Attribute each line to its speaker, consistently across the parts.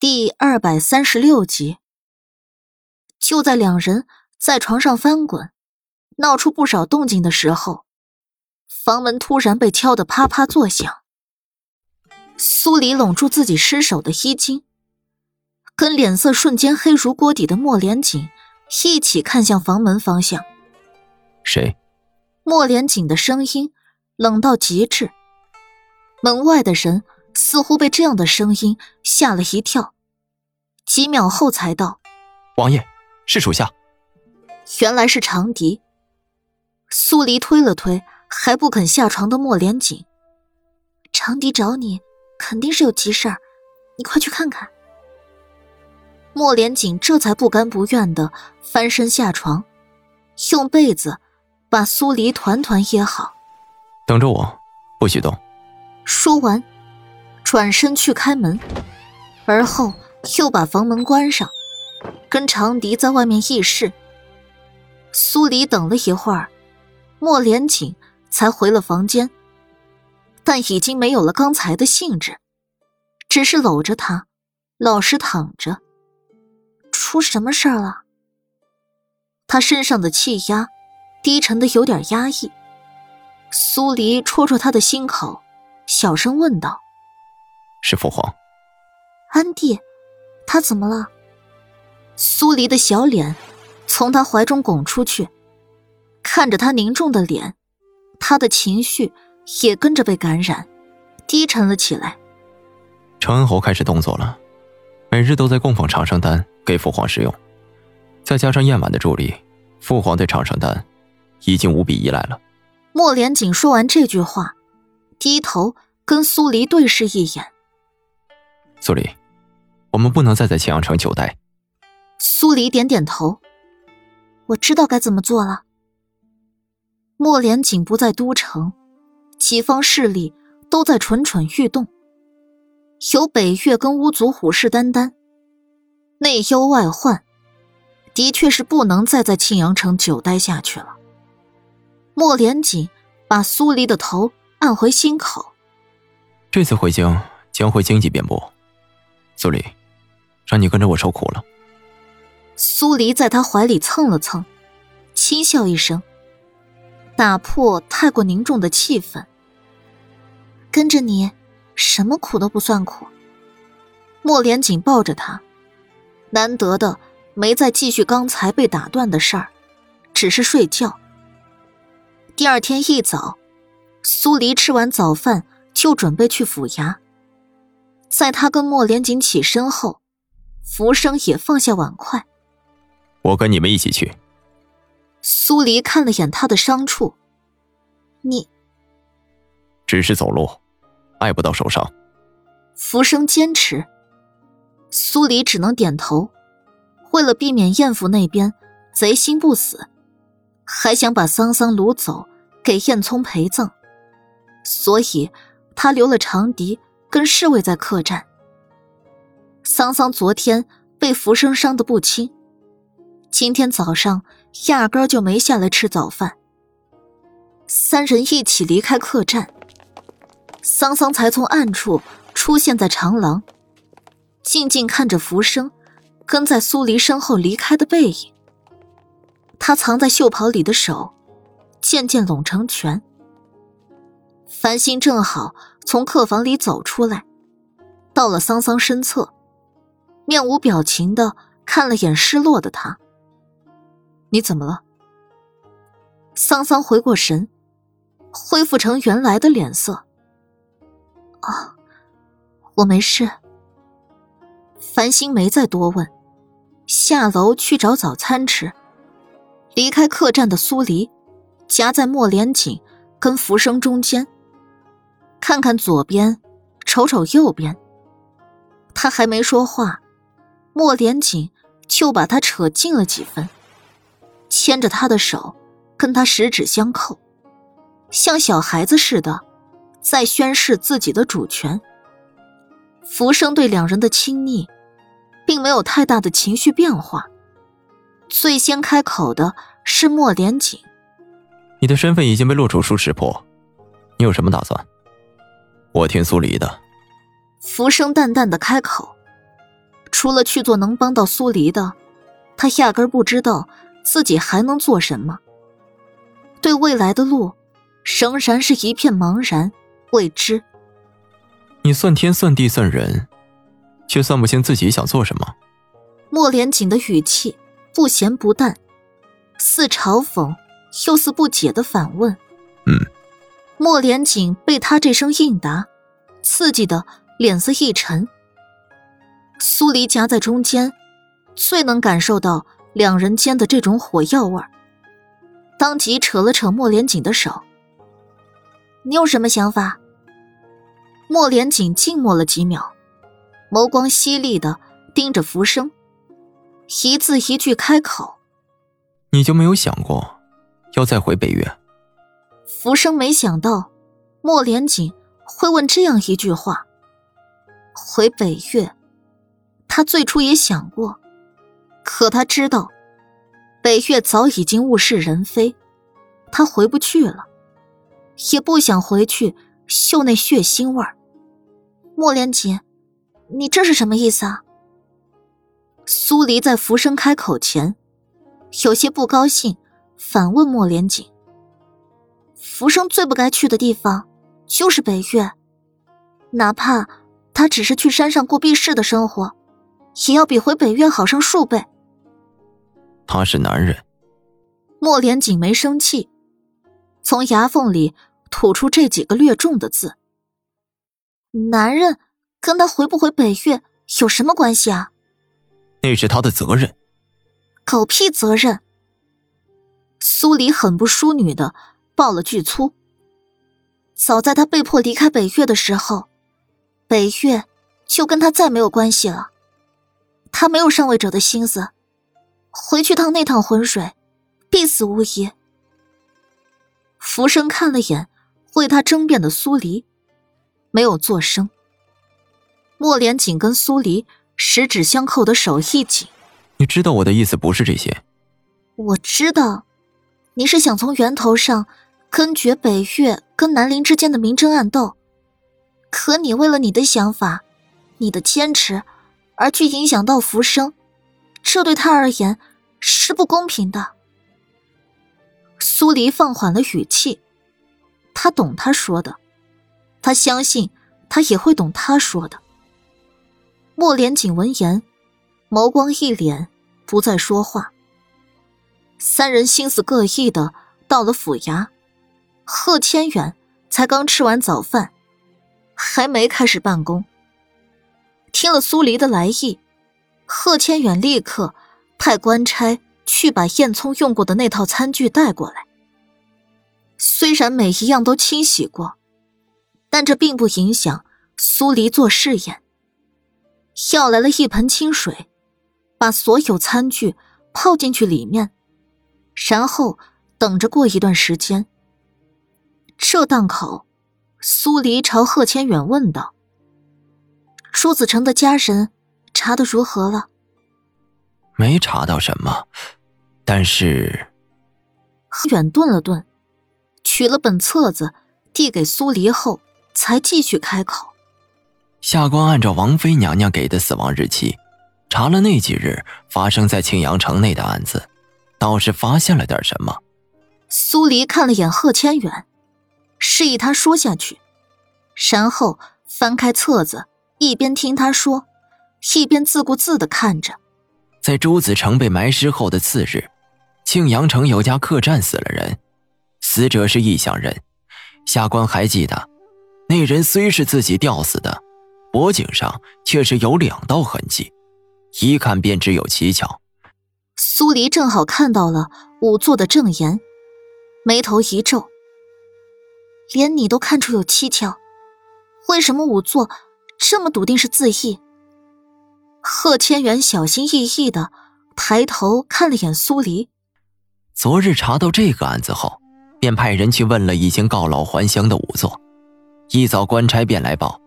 Speaker 1: 第二百三十六集，就在两人在床上翻滚，闹出不少动静的时候，房门突然被敲得啪啪作响。苏黎拢住自己失手的衣襟，跟脸色瞬间黑如锅底的莫连锦一起看向房门方向。
Speaker 2: 谁？
Speaker 1: 莫连锦的声音冷到极致。门外的人。似乎被这样的声音吓了一跳，几秒后才道：“
Speaker 2: 王爷，是属下。”
Speaker 1: 原来是长笛。苏黎推了推还不肯下床的莫连锦：“长笛找你，肯定是有急事儿，你快去看看。”莫连锦这才不甘不愿的翻身下床，用被子把苏黎团团掖好。
Speaker 2: 等着我，不许动。
Speaker 1: 说完。转身去开门，而后又把房门关上，跟长笛在外面议事。苏黎等了一会儿，莫连锦才回了房间，但已经没有了刚才的兴致，只是搂着他，老实躺着。出什么事儿了？他身上的气压低沉的有点压抑。苏黎戳戳他的心口，小声问道。
Speaker 2: 是父皇，
Speaker 1: 安帝，他怎么了？苏黎的小脸从他怀中拱出去，看着他凝重的脸，他的情绪也跟着被感染，低沉了起来。
Speaker 2: 承恩侯开始动作了，每日都在供奉长生丹给父皇食用，再加上燕婉的助力，父皇对长生丹已经无比依赖了。
Speaker 1: 莫连锦说完这句话，低头跟苏黎对视一眼。
Speaker 2: 苏黎，我们不能再在青阳城久待。
Speaker 1: 苏黎点点头，我知道该怎么做了。莫连锦不在都城，几方势力都在蠢蠢欲动。有北越跟巫族虎视眈眈，内忧外患，的确是不能再在庆阳城久待下去了。莫连锦把苏黎的头按回心口。
Speaker 2: 这次回京将会经济遍布。苏黎，让你跟着我受苦了。
Speaker 1: 苏黎在他怀里蹭了蹭，轻笑一声，打破太过凝重的气氛。跟着你，什么苦都不算苦。莫连锦抱着他，难得的没再继续刚才被打断的事儿，只是睡觉。第二天一早，苏黎吃完早饭就准备去府衙。在他跟莫连锦起身后，浮生也放下碗筷。
Speaker 2: 我跟你们一起去。
Speaker 1: 苏黎看了眼他的伤处，你
Speaker 2: 只是走路，碍不到手伤。
Speaker 1: 浮生坚持，苏黎只能点头。为了避免燕府那边贼心不死，还想把桑桑掳走给燕聪陪葬，所以他留了长笛。跟侍卫在客栈。桑桑昨天被浮生伤得不轻，今天早上压根就没下来吃早饭。三人一起离开客栈，桑桑才从暗处出现在长廊，静静看着浮生跟在苏黎身后离开的背影。他藏在袖袍里的手渐渐拢成拳。繁星正好。从客房里走出来，到了桑桑身侧，面无表情的看了眼失落的他。你怎么了？桑桑回过神，恢复成原来的脸色。啊，我没事。繁星没再多问，下楼去找早餐吃。离开客栈的苏黎，夹在莫连锦跟浮生中间。看看左边，瞅瞅右边。他还没说话，莫连锦就把他扯近了几分，牵着他的手，跟他十指相扣，像小孩子似的，在宣示自己的主权。浮生对两人的亲昵，并没有太大的情绪变化。最先开口的是莫连锦：“
Speaker 2: 你的身份已经被洛楚书识破，你有什么打算？”我听苏黎的。
Speaker 1: 浮生淡淡的开口，除了去做能帮到苏黎的，他压根不知道自己还能做什么。对未来的路，仍然是一片茫然未知。
Speaker 2: 你算天算地算人，却算不清自己想做什么。
Speaker 1: 莫连锦的语气不咸不淡，似嘲讽又似不解的反问：“
Speaker 2: 嗯。”
Speaker 1: 莫连锦被他这声应答，刺激的脸色一沉。苏黎夹在中间，最能感受到两人间的这种火药味儿。当即扯了扯莫连锦的手：“你有什么想法？”莫连锦静默了几秒，眸光犀利的盯着浮生，一字一句开口：“
Speaker 2: 你就没有想过，要再回北岳？”
Speaker 1: 浮生没想到，莫连锦会问这样一句话。回北岳。他最初也想过，可他知道，北岳早已经物是人非，他回不去了，也不想回去嗅那血腥味儿。莫连锦，你这是什么意思啊？苏黎在浮生开口前，有些不高兴，反问莫连锦：“浮生最不该去的地方，就是北岳，哪怕他只是去山上过避世的生活。”也要比回北岳好上数倍。
Speaker 2: 他是男人。
Speaker 1: 莫连锦没生气，从牙缝里吐出这几个略重的字。男人跟他回不回北岳有什么关系啊？
Speaker 2: 那是他的责任。
Speaker 1: 狗屁责任！苏黎很不淑女的爆了巨粗。早在他被迫离开北岳的时候，北岳就跟他再没有关系了。他没有上位者的心思，回去趟那趟浑水，必死无疑。浮生看了眼为他争辩的苏黎，没有作声。莫莲紧跟苏黎十指相扣的手一紧，
Speaker 2: 你知道我的意思不是这些。
Speaker 1: 我知道，你是想从源头上根绝北岳跟南陵之间的明争暗斗，可你为了你的想法，你的坚持。而去影响到浮生，这对他而言是不公平的。苏黎放缓了语气，他懂他说的，他相信他也会懂他说的。莫连锦闻言，眸光一敛，不再说话。三人心思各异的到了府衙，贺千远才刚吃完早饭，还没开始办公。听了苏黎的来意，贺千远立刻派官差去把燕聪用过的那套餐具带过来。虽然每一样都清洗过，但这并不影响苏黎做试验。要来了一盆清水，把所有餐具泡进去里面，然后等着过一段时间。这档口，苏黎朝贺千远问道。朱子成的家人查的如何了？
Speaker 2: 没查到什么，但是……
Speaker 1: 贺远顿了顿，取了本册子递给苏黎后，才继续开口：“
Speaker 2: 下官按照王妃娘娘给的死亡日期，查了那几日发生在庆阳城内的案子，倒是发现了点什么。”
Speaker 1: 苏黎看了眼贺千远，示意他说下去，然后翻开册子。一边听他说，一边自顾自的看着。
Speaker 2: 在朱子成被埋尸后的次日，庆阳城有家客栈死了人，死者是异乡人。下官还记得，那人虽是自己吊死的，脖颈上却是有两道痕迹，一看便知有蹊跷。
Speaker 1: 苏黎正好看到了仵作的证言，眉头一皱：“连你都看出有蹊跷，为什么仵作？”这么笃定是自缢。贺千元小心翼翼的抬头看了眼苏黎。
Speaker 2: 昨日查到这个案子后，便派人去问了已经告老还乡的仵作。一早官差便来报，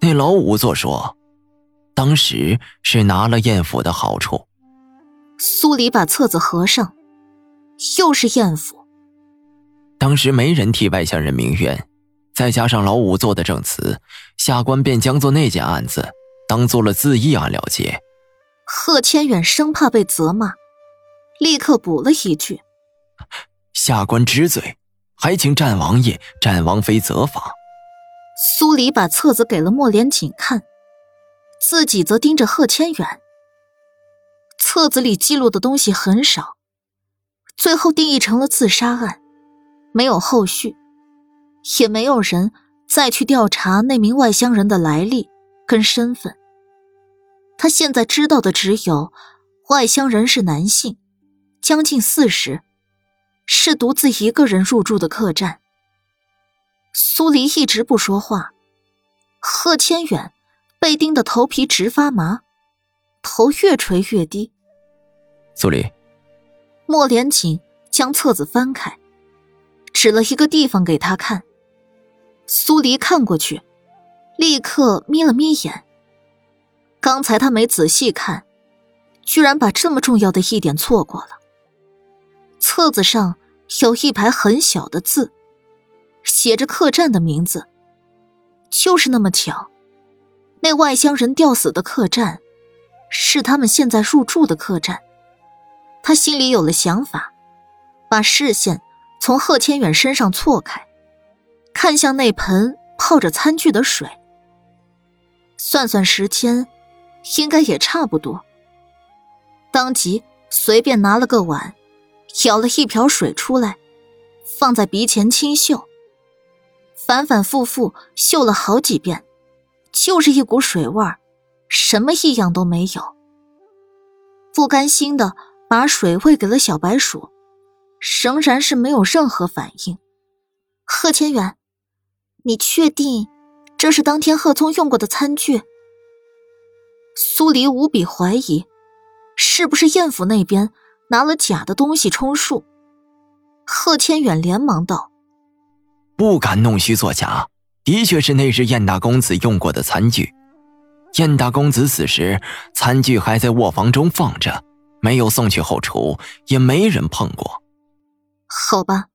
Speaker 2: 那老仵作说，当时是拿了艳府的好处。
Speaker 1: 苏黎把册子合上，又是艳府。
Speaker 2: 当时没人替外乡人鸣冤。再加上老五做的证词，下官便将做那件案子当做了自缢案了结，
Speaker 1: 贺千远生怕被责骂，立刻补了一句：“
Speaker 2: 下官知罪，还请战王爷、战王妃责罚。”
Speaker 1: 苏黎把册子给了莫连锦看，自己则盯着贺千远。册子里记录的东西很少，最后定义成了自杀案，没有后续，也没有人再去调查那名外乡人的来历跟身份。他现在知道的只有，外乡人是男性，将近四十，是独自一个人入住的客栈。苏黎一直不说话，贺千远被盯得头皮直发麻，头越垂越低。
Speaker 2: 苏黎，
Speaker 1: 莫连锦将册子翻开，指了一个地方给他看。苏黎看过去，立刻眯了眯眼。刚才他没仔细看，居然把这么重要的一点错过了。册子上有一排很小的字，写着客栈的名字。就是那么巧，那外乡人吊死的客栈，是他们现在入住的客栈。他心里有了想法，把视线从贺千远身上错开，看向那盆泡着餐具的水。算算时间。应该也差不多。当即随便拿了个碗，舀了一瓢水出来，放在鼻前清嗅，反反复复嗅了好几遍，就是一股水味儿，什么异样都没有。不甘心的把水喂给了小白鼠，仍然是没有任何反应。贺千远，你确定这是当天贺聪用过的餐具？苏黎无比怀疑，是不是燕府那边拿了假的东西充数？贺千远连忙道：“
Speaker 2: 不敢弄虚作假，的确是那日燕大公子用过的餐具。燕大公子死时，餐具还在卧房中放着，没有送去后厨，也没人碰过。
Speaker 1: 好吧，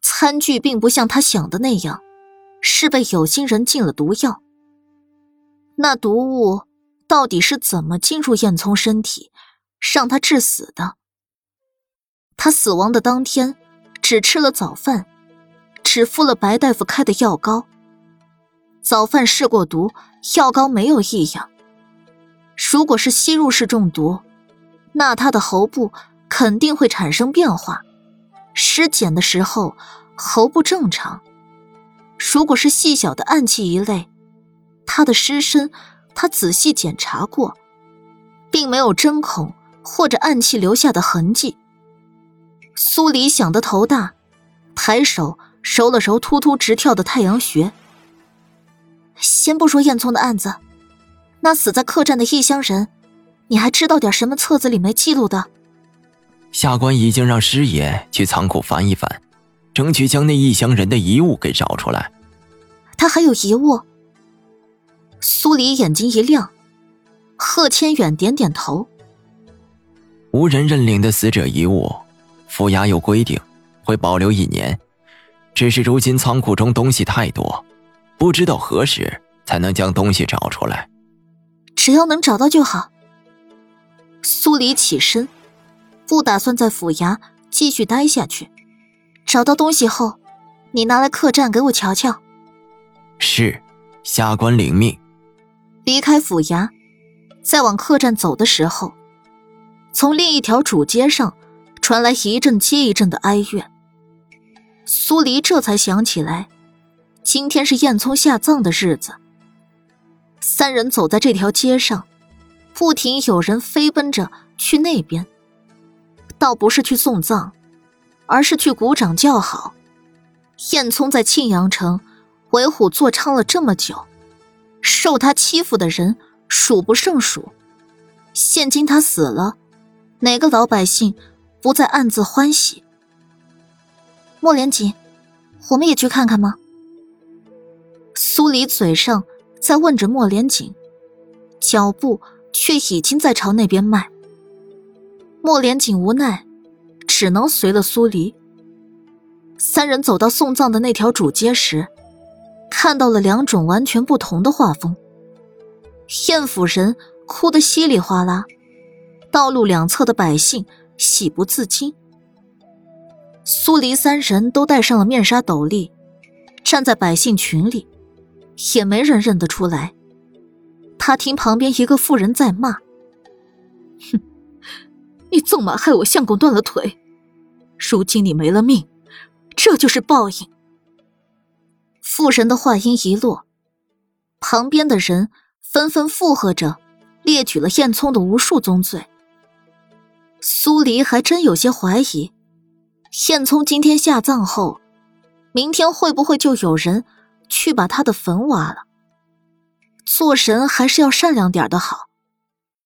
Speaker 1: 餐具并不像他想的那样，是被有心人进了毒药。那毒物……”到底是怎么进入燕聪身体，让他致死的？他死亡的当天，只吃了早饭，只敷了白大夫开的药膏。早饭试过毒，药膏没有异样。如果是吸入式中毒，那他的喉部肯定会产生变化，尸检的时候喉部正常。如果是细小的暗器一类，他的尸身。他仔细检查过，并没有针孔或者暗器留下的痕迹。苏黎想得头大，抬手揉了揉突突直跳的太阳穴。先不说燕聪的案子，那死在客栈的异乡人，你还知道点什么册子里没记录的？
Speaker 2: 下官已经让师爷去仓库翻一翻，争取将那异乡人的遗物给找出来。
Speaker 1: 他还有遗物？苏黎眼睛一亮，贺千远点点头。
Speaker 2: 无人认领的死者遗物，府衙有规定，会保留一年。只是如今仓库中东西太多，不知道何时才能将东西找出来。
Speaker 1: 只要能找到就好。苏黎起身，不打算在府衙继续待下去。找到东西后，你拿来客栈给我瞧瞧。
Speaker 2: 是，下官领命。
Speaker 1: 离开府衙，再往客栈走的时候，从另一条主街上传来一阵接一阵的哀怨。苏黎这才想起来，今天是燕聪下葬的日子。三人走在这条街上，不停有人飞奔着去那边，倒不是去送葬，而是去鼓掌叫好。燕聪在庆阳城为虎作伥了这么久。受他欺负的人数不胜数，现今他死了，哪个老百姓不在暗自欢喜？莫连锦，我们也去看看吗？苏黎嘴上在问着莫连锦，脚步却已经在朝那边迈。莫连锦无奈，只能随了苏黎。三人走到送葬的那条主街时。看到了两种完全不同的画风。燕府人哭得稀里哗啦，道路两侧的百姓喜不自禁。苏黎三人都戴上了面纱斗笠，站在百姓群里，也没人认得出来。他听旁边一个妇人在骂：“哼，你纵马害我相公断了腿，如今你没了命，这就是报应。”妇人的话音一落，旁边的人纷纷附和着，列举了燕聪的无数宗罪。苏黎还真有些怀疑。燕聪今天下葬后，明天会不会就有人去把他的坟挖了？做人还是要善良点的好。